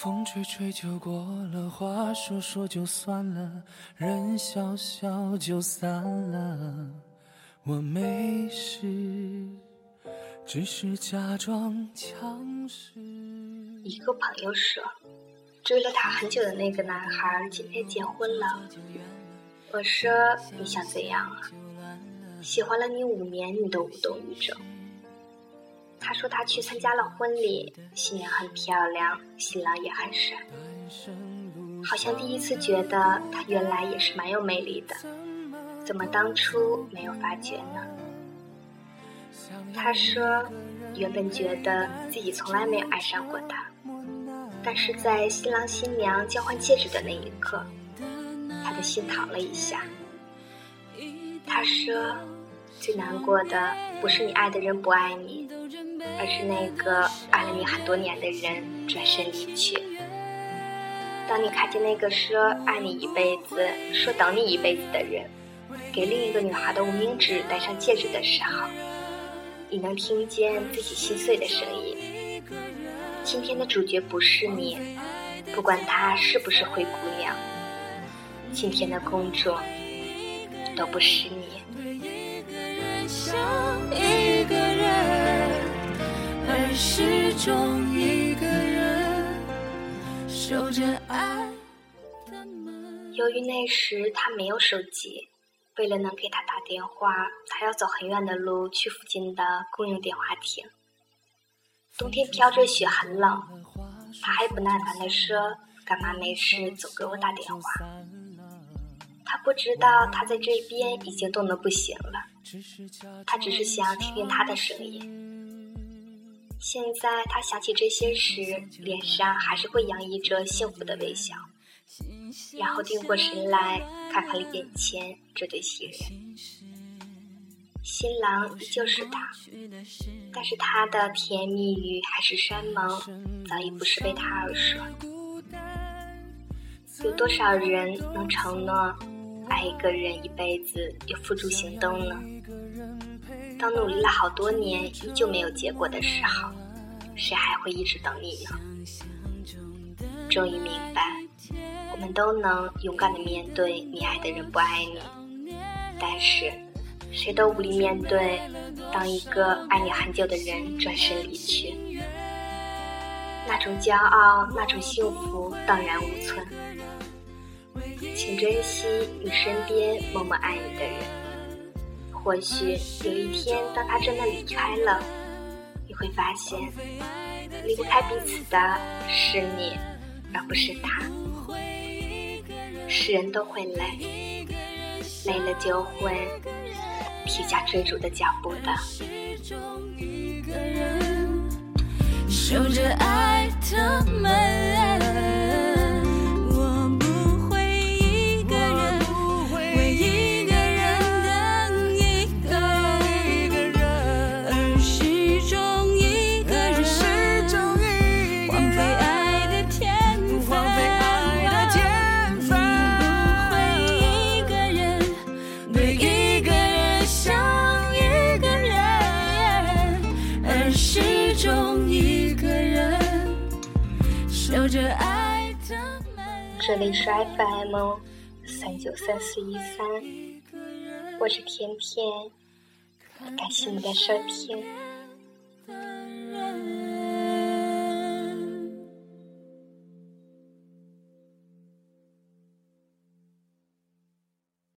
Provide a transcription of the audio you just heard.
风吹吹就过了，话说说就算了，人笑笑就散了。我没事，只是假装强势。一个朋友说，追了他很久的那个男孩今天结婚了。我说你想怎样啊？喜欢了你五年，你都无动于衷。他说他去参加了婚礼，新娘很漂亮，新郎也很帅，好像第一次觉得他原来也是蛮有魅力的，怎么当初没有发觉呢？他说原本觉得自己从来没有爱上过他，但是在新郎新娘交换戒指的那一刻，他的心疼了一下。他说最难过的不是你爱的人不爱你。而是那个爱了你很多年的人转身离去。当你看见那个说爱你一辈子、说等你一辈子的人，给另一个女孩的无名指戴上戒指的时候，你能听见自己心碎的声音。今天的主角不是你，不管她是不是灰姑娘。今天的公主都不是你。始终一个人守着爱由于那时他没有手机，为了能给他打电话，他要走很远的路去附近的公用电话亭。冬天飘着雪，很冷，他还不耐烦地说：“干嘛没事总给我打电话？”他不知道他在这边已经冻得不行了，他只是想听听他的声音。现在他想起这些时，脸上还是会洋溢着幸福的微笑，然后定过神来看看眼前这对新人。新郎依旧是他，但是他的甜蜜语海誓山盟早已不是为他而说。有多少人能承诺爱一个人一辈子又付诸行动呢？当努力了好多年依旧没有结果的时候，谁还会一直等你呢？终于明白，我们都能勇敢的面对你爱的人不爱你，但是谁都无力面对当一个爱你很久的人转身离去，那种骄傲，那种幸福荡然无存。请珍惜你身边默默爱你的人。或许有一天，当他真的离开了，你会发现，离不开彼此的是你，而不是他。是人都会累，累了就会停下追逐的脚步的。守着爱的门。这里是 FM 三九三四一三，我是甜甜，感谢你的收听。